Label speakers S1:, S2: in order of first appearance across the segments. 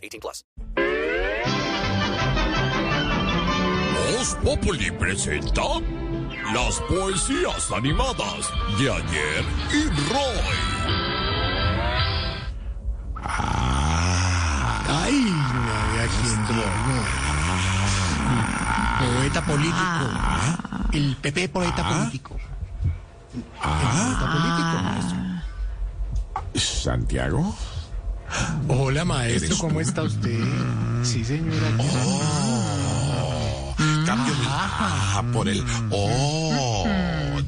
S1: 18 plus.
S2: Voz Populi presenta las poesías animadas de ayer y Roy.
S3: Ay, no había quien Poeta político. El PP poeta político. El poeta político, maestro.
S2: ¿Santiago?
S3: Hola, maestro,
S2: ¿Eres
S3: ¿cómo está usted? Sí, señora.
S2: Oh, cambio mi... Ah, por el... Oh,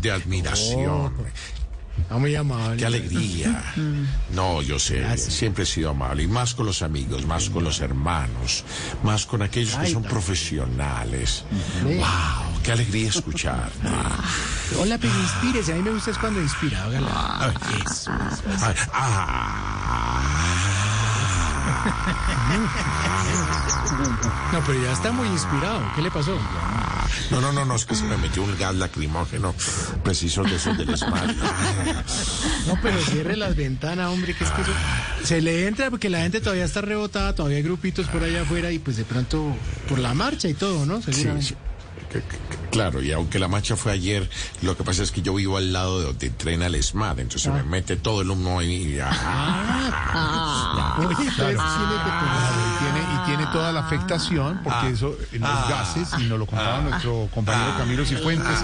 S2: de admiración.
S3: Ah, muy amable.
S2: Qué alegría. No, yo sé, siempre he sido amable. Y más con los amigos, más con los hermanos, más con aquellos que son profesionales. ¡Wow! ¡Qué alegría escucharte!
S3: Hola, pero inspírese. A mí me gusta es cuando inspira. hágala.
S2: Ah.
S3: No, pero ya está muy inspirado. ¿Qué le pasó?
S2: No, no, no, no, es que se me metió un gas lacrimógeno preciso de esos del esmalte.
S3: No, pero cierre las ventanas, hombre, que es que eso- se le entra porque la gente todavía está rebotada, todavía hay grupitos por allá afuera y pues de pronto por la marcha y todo, ¿no?
S2: Sí,
S3: Seguramente.
S2: sí. Que- Claro, y aunque la marcha fue ayer, lo que pasa es que yo vivo al lado de donde entrena el ESMAD, entonces me mete todo el humo ahí. y
S3: tiene que tomar-
S4: y tiene, y tiene toda la afectación, porque eso, en los gases, y nos lo contaba nuestro compañero Camilo Cifuentes,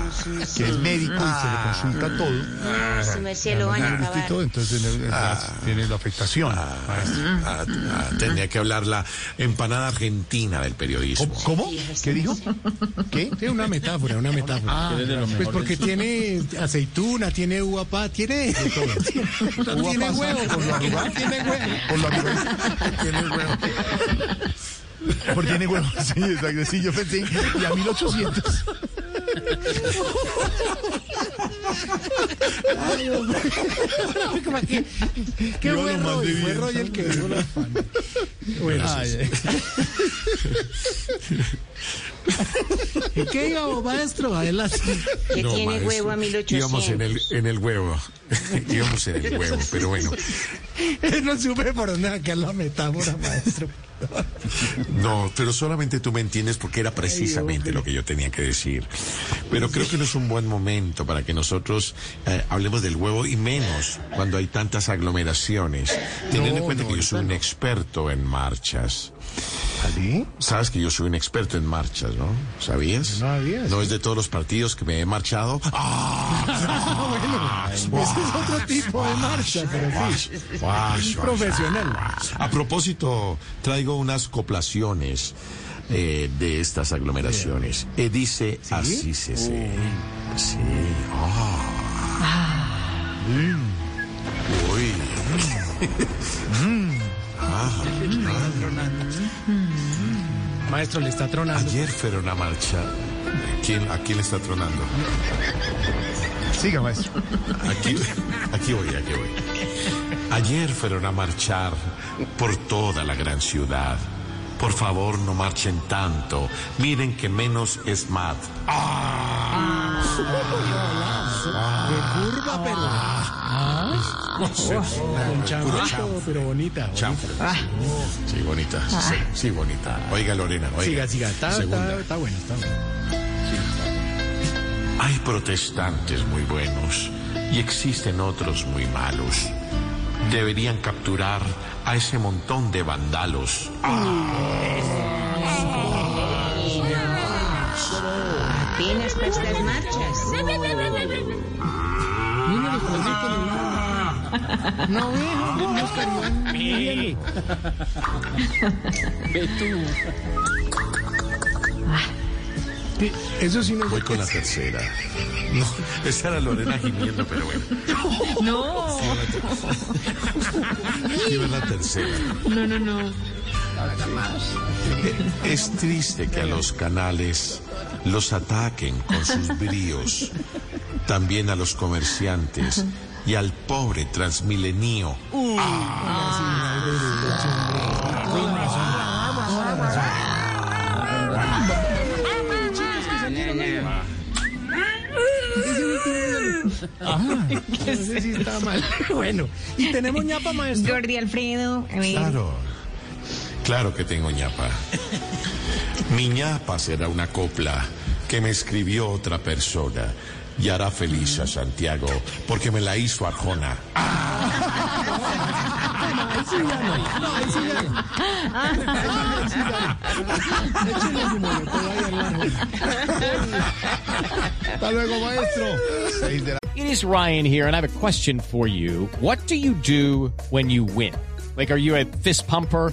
S4: que es médico y se le consulta todo,
S5: Su merced lo van a
S4: y
S5: acabar.
S4: todo, entonces el- el gas tiene la afectación.
S2: Ah, ah, tenía que hablar la empanada argentina del periodismo.
S4: ¿Cómo? ¿Qué dijo? ¿Qué?
S3: Sí, una metáfora, una metáfora. pues porque tiene aceituna, tiene uva pa, tiene huevo,
S4: por lo arrugado.
S3: tiene huevo.
S4: Por lo arrugado.
S2: Tiene huevo.
S4: Por tiene huevos. Sí, exacto. Sí, yo pensé, y a 1800.
S3: ¿Qué
S4: Yo lo
S3: fue
S4: mandé
S3: Roy? Fue
S4: bien.
S3: Roy el que dio la fan. Bueno, ¿y qué iba, maestro? Adelante.
S5: Que
S2: No,
S5: tiene
S2: maestro,
S5: huevo a 1800.
S2: Íbamos en el, en el huevo. íbamos en el huevo, pero bueno.
S3: No supe por dónde sacar la metáfora, maestro.
S2: No, pero solamente tú me entiendes porque era precisamente lo que yo tenía que decir. Pero creo que no es un buen momento para que nosotros eh, hablemos del huevo y menos cuando hay tantas aglomeraciones. Teniendo en cuenta que yo soy un experto en marchas.
S4: ¿Así?
S2: Sabes que yo soy un experto en marchas, ¿no? ¿Sabías?
S3: No sí.
S2: es de todos los partidos que me he marchado. ¡Ah!
S3: Ese es otro tipo de marcha, pero sí. Profesional.
S2: A propósito, traigo unas coplaciones eh, de estas aglomeraciones. Eh, dice así se se. Sí. Ah. Mm. Uy.
S3: Maestro, le está tronando.
S2: Ayer fue una marcha. ¿Quién, ¿A quién le está tronando?
S4: Siga, maestro.
S2: Aquí, aquí voy, aquí voy. Ayer fueron a marchar por toda la gran ciudad. Por favor, no marchen tanto. Miren que menos es más.
S3: De curva, pero. Con chanfle, pero bonita. bonita.
S2: Chanfle. Sí, bonita. Sí, sí, bonita. Oiga, Lorena, oiga.
S3: Siga, siga. Está,
S2: Segunda.
S3: está, está bueno, está bueno.
S2: Hay protestantes muy buenos y existen otros muy malos. Deberían capturar a ese montón de vandalos.
S5: Apenas para estas marchas.
S3: Los conecto, No, ve, no, no, no, viene. Sí, Eso sí no
S2: Voy con la tercera. No, esa era Lorena gimiendo, pero bueno.
S5: No,
S2: Quiero la tercera.
S5: no, no, no.
S2: Es triste que a los canales los ataquen con sus bríos, también a los comerciantes y al pobre transmilenio.
S3: Sí está mal. Bueno, y tenemos ñapa, maestro.
S5: Jordi Alfredo, a ver.
S2: Claro, claro que tengo ñapa. Mi ñapa será una copla que me escribió otra persona y hará feliz a Santiago porque me la hizo Arjona.
S3: Ahí sí ya no. No, ahí sí ya no. Ahí sí ya no. Échale su molotov ahí al árbol.
S4: Hasta luego, maestro. Seis de la
S6: It is Ryan here, and I have a question for you. What do you do when you win? Like, are you a fist pumper?